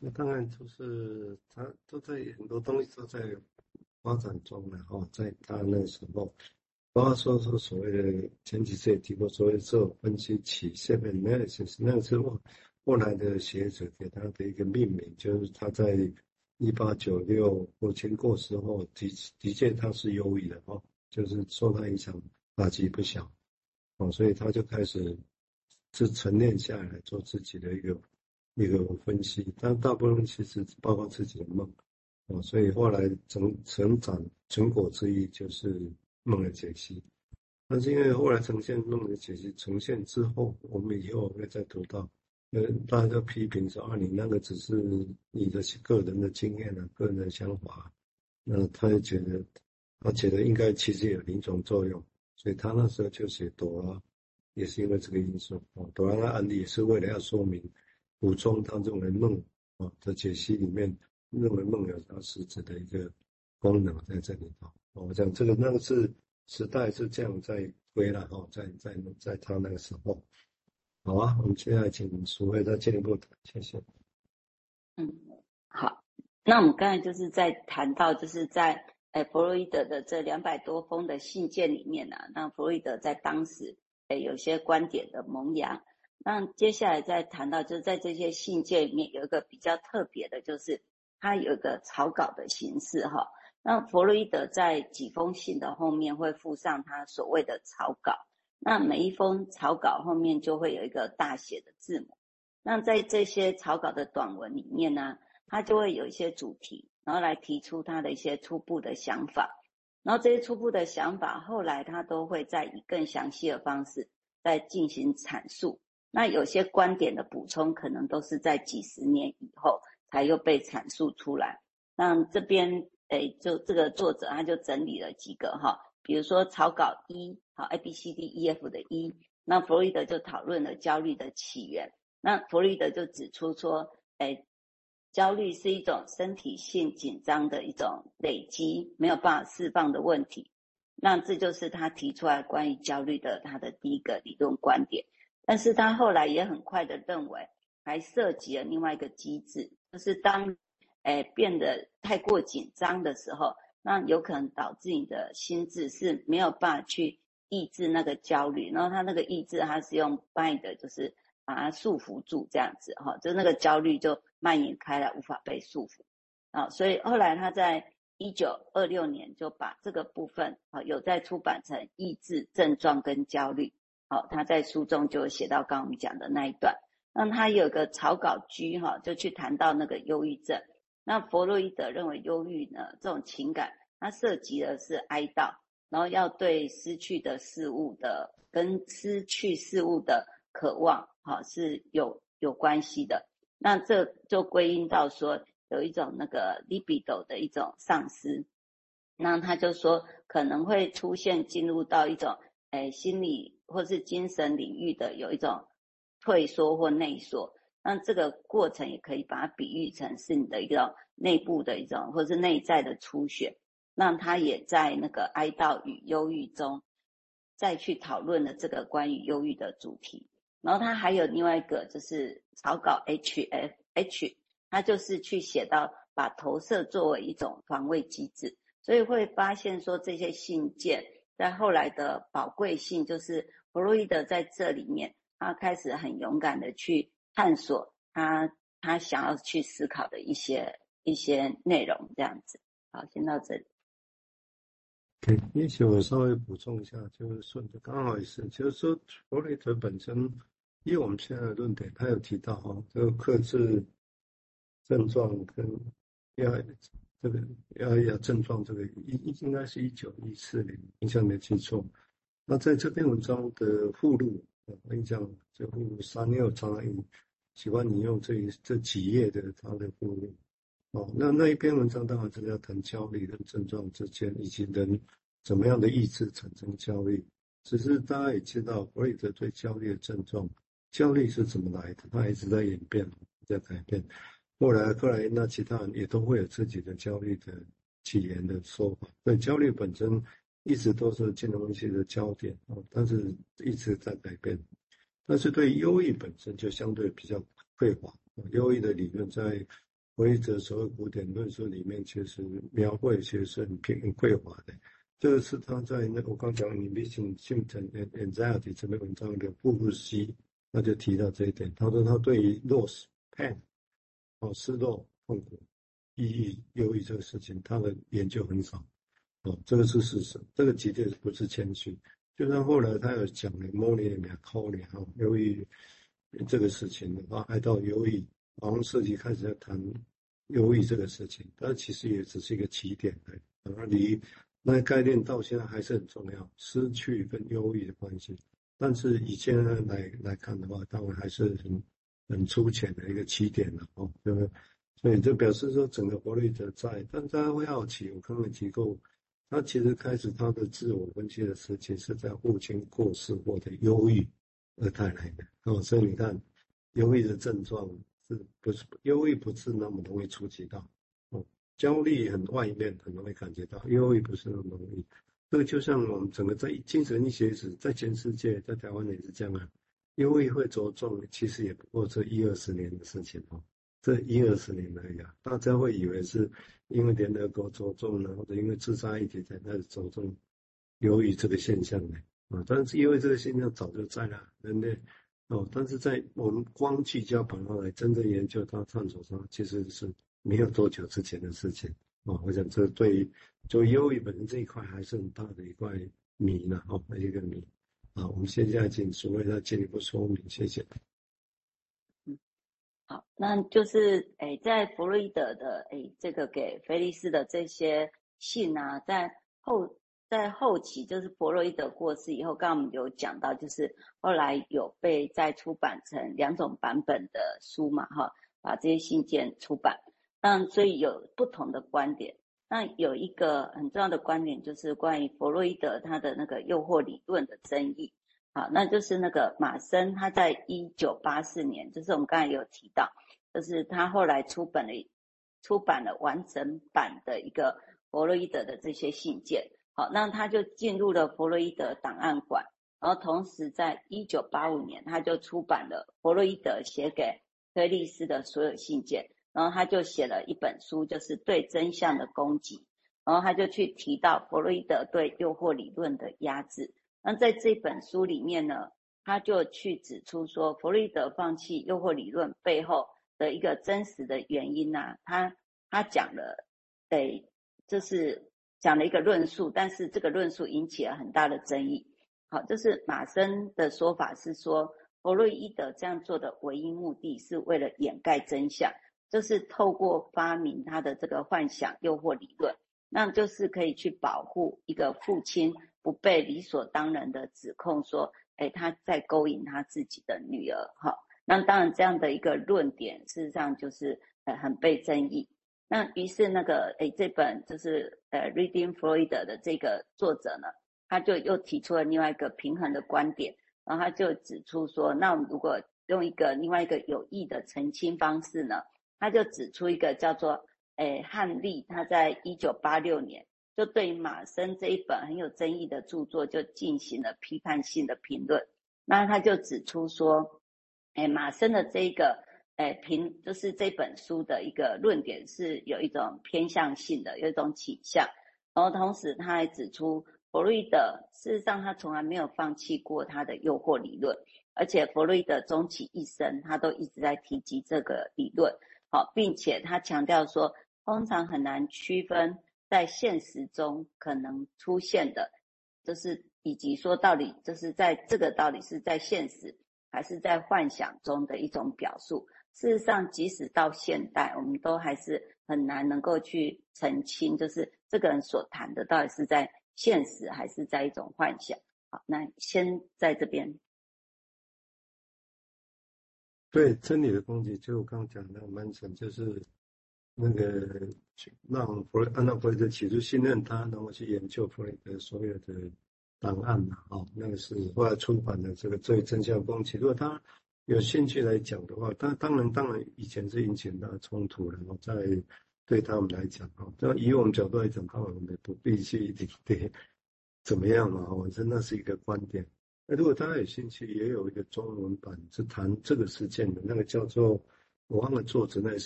这当然就是他都在很多东西都在发展中了哈，在他那时候，包括说说所谓的前几次也提过所谓自我分析曲线 analysis，那个是后后来的学者给他的一个命名，就是他在一八九六父亲过时候的的确他是忧郁的哈，就是受他影响打击不小，哦，所以他就开始是沉淀下来做自己的一个。一个分析，但大部分其实包括自己的梦，哦，所以后来成成长成果之一就是梦的解析。但是因为后来呈现梦的解析呈现之后，我们以后会再读到，呃，大家批评说啊，你那个只是你的个人的经验啊，个人的想法，那他就觉得，他觉得应该其实有临床作用，所以他那时候就写朵拉，也是因为这个因素，哦，朵拉的案例也是为了要说明。补充他认为梦啊的解析里面，认为梦有它实质的一个功能在这里头。我讲这个那个是时代是这样在推了哈，在在在他那个时候。好啊，我们现在请淑惠再进一步谈，谢谢。嗯，好。那我们刚才就是在谈到，就是在弗洛伊德的这两百多封的信件里面呢、啊，那弗洛伊德在当时诶有些观点的萌芽。那接下来再谈到，就是在这些信件里面有一个比较特别的，就是它有一个草稿的形式哈。那弗洛伊德在几封信的后面会附上他所谓的草稿，那每一封草稿后面就会有一个大写的字母。那在这些草稿的短文里面呢，他就会有一些主题，然后来提出他的一些初步的想法，然后这些初步的想法后来他都会再以更详细的方式再进行阐述。那有些观点的补充，可能都是在几十年以后才又被阐述出来。那这边，诶，就这个作者他就整理了几个哈，比如说草稿一，好，A B C D E F 的一，那弗洛伊德就讨论了焦虑的起源。那弗洛伊德就指出说，诶，焦虑是一种身体性紧张的一种累积，没有办法释放的问题。那这就是他提出来关于焦虑的他的第一个理论观点。但是他后来也很快的认为，还涉及了另外一个机制，就是当，诶变得太过紧张的时候，那有可能导致你的心智是没有办法去抑制那个焦虑，然后他那个抑制，他是用 bind，就是把它束缚住这样子哈，就那个焦虑就蔓延开来，无法被束缚啊。所以后来他在一九二六年就把这个部分啊有在出版成《抑制症状跟焦虑》。好，他在书中就写到刚刚我们讲的那一段。那他有个草稿居哈，就去谈到那个忧郁症。那弗洛伊德认为忧郁呢，这种情感，它涉及的是哀悼，然后要对失去的事物的跟失去事物的渴望，哈，是有有关系的。那这就归因到说有一种那个 libido 的一种丧失。那他就说可能会出现进入到一种诶心理。或是精神领域的有一种退缩或内缩，那这个过程也可以把它比喻成是你的一个内部的一种，或是内在的出血。那他也在那个哀悼与忧郁中再去讨论了这个关于忧郁的主题。然后他还有另外一个就是草稿 H F H，他就是去写到把投射作为一种防卫机制，所以会发现说这些信件在后来的宝贵性就是。弗洛伊德在这里面，他开始很勇敢的去探索他他想要去思考的一些一些内容，这样子。好，先到这里。对，也许我稍微补充一下，就是顺着刚好也是，就是说弗洛伊德本身，以我们现在的论点，他有提到哈，这个克制症状跟要这个要要症状这个应应该是一九一四年，印象没记错。那在这篇文章的附录，我跟你讲，这附录三六常常喜欢你用这一这几页的它的附录。哦，那那一篇文章当然是要谈焦虑跟症状之间，以及人怎么样的意志产生焦虑。只是大家也知道，弗洛伊德对焦虑的症状，焦虑是怎么来的？他一直在演变，在改变。后来，后来那其他人也都会有自己的焦虑的起源的说法。对焦虑本身。一直都是金融分析的焦点啊，但是一直在改变。但是对忧郁本身就相对比较匮乏。忧郁的理论在弗洛伊德所谓古典论述里面，其实描绘其实是很平很匮乏的。这个是他在那我刚讲 Inhibition Symptoms and Anxiety 这篇文章的附录 C，他就提到这一点。他说他对于 loss pain 哦失落痛苦、抑郁、忧郁这个事情，他的研究很少。哦，这个是事实，这个绝对不是谦虚。就像后来他有讲的 Monia Melancholia 哈，忧郁这个事情的话，爱到忧郁，好像设计开始在谈忧郁这个事情，但其实也只是一个起点而已，而离那个概念到现在还是很重要，失去跟忧郁的关系。但是以现在来来看的话，当然还是很很粗浅的一个起点了哦，对不对？所以就表示说整个弗洛伊德在，但大家会好奇，我刚刚提过。他其实开始他的自我分析的时期是在父亲过世或者忧郁而带来的哦，所以你看，忧郁的症状是不是忧郁不是那么容易触及到哦，焦虑很外面很容易感觉到，忧郁不是那么容易。这个就像我们整个在精神医学史，在全世界，在台湾也是这样啊，忧郁会着重，其实也不过这一二十年的事情哦。这一二十年而已啊，大家会以为是因为联合国着重呢，或者因为自杀议题才开始着重忧郁这个现象呢啊，但是因为这个现象早就在了，人类哦，但是在我们光聚焦把它来真正研究它、探索它，其实是没有多久之前的事情啊。我想这对于就忧郁本身这一块还是很大的一块谜呢，哦，一个谜啊。我们现在请诸位再进一步说明，谢谢。好，那就是诶，在弗洛伊德的诶这个给菲利斯的这些信啊，在后在后期，就是弗洛伊德过世以后，刚刚我们有讲到，就是后来有被再出版成两种版本的书嘛，哈，把这些信件出版，那所以有不同的观点。那有一个很重要的观点，就是关于弗洛伊德他的那个诱惑理论的争议。好，那就是那个马森，他在一九八四年，就是我们刚才有提到，就是他后来出版了出版了完整版的一个弗洛伊德的这些信件。好，那他就进入了弗洛伊德档案馆，然后同时在一九八五年，他就出版了弗洛伊德写给菲利斯的所有信件，然后他就写了一本书，就是对真相的攻击，然后他就去提到弗洛伊德对诱惑理论的压制。那在这本书里面呢，他就去指出说，弗洛伊德放弃诱惑理论背后的一个真实的原因呐、啊，他他讲了，诶，就是讲了一个论述，但是这个论述引起了很大的争议。好，就是马森的说法是说，弗洛伊德这样做的唯一目的是为了掩盖真相，就是透过发明他的这个幻想诱惑理论，那就是可以去保护一个父亲。不被理所当然的指控说，哎，他在勾引他自己的女儿，哈。那当然这样的一个论点，事实上就是呃很被争议。那于是那个哎这本就是呃 Reading Freud 的这个作者呢，他就又提出了另外一个平衡的观点，然后他就指出说，那如果用一个另外一个有益的澄清方式呢，他就指出一个叫做哎汉利，他在一九八六年。就对于马森这一本很有争议的著作，就进行了批判性的评论。那他就指出说，哎，马森的这个，哎，评就是这本书的一个论点是有一种偏向性的，有一种倾向。然后同时他还指出，弗洛伊德事实上他从来没有放弃过他的诱惑理论，而且弗洛伊德终其一生，他都一直在提及这个理论。好，并且他强调说，通常很难区分。在现实中可能出现的，就是以及说到底，就是在这个到底是在现实还是在幻想中的一种表述。事实上，即使到现代，我们都还是很难能够去澄清，就是这个人所谈的到底是在现实还是在一种幻想。好，那先在这边。对真理的攻击，就我刚刚讲的蛮深，就是。那个让弗洛，按照弗洛伊德起初信任他，然后去研究弗洛伊德所有的档案嘛，哦，那个是后来出版的这个《最真相风气》。如果他有兴趣来讲的话，他当然当然以前是引起很大的冲突，然后在对他们来讲，哦，那以我们角度来讲，他们也不必去一定得怎么样嘛，我觉得那是一个观点。那如果大家有兴趣，也有一个中文版是谈这个事件的，那个叫做我忘了作者，那是。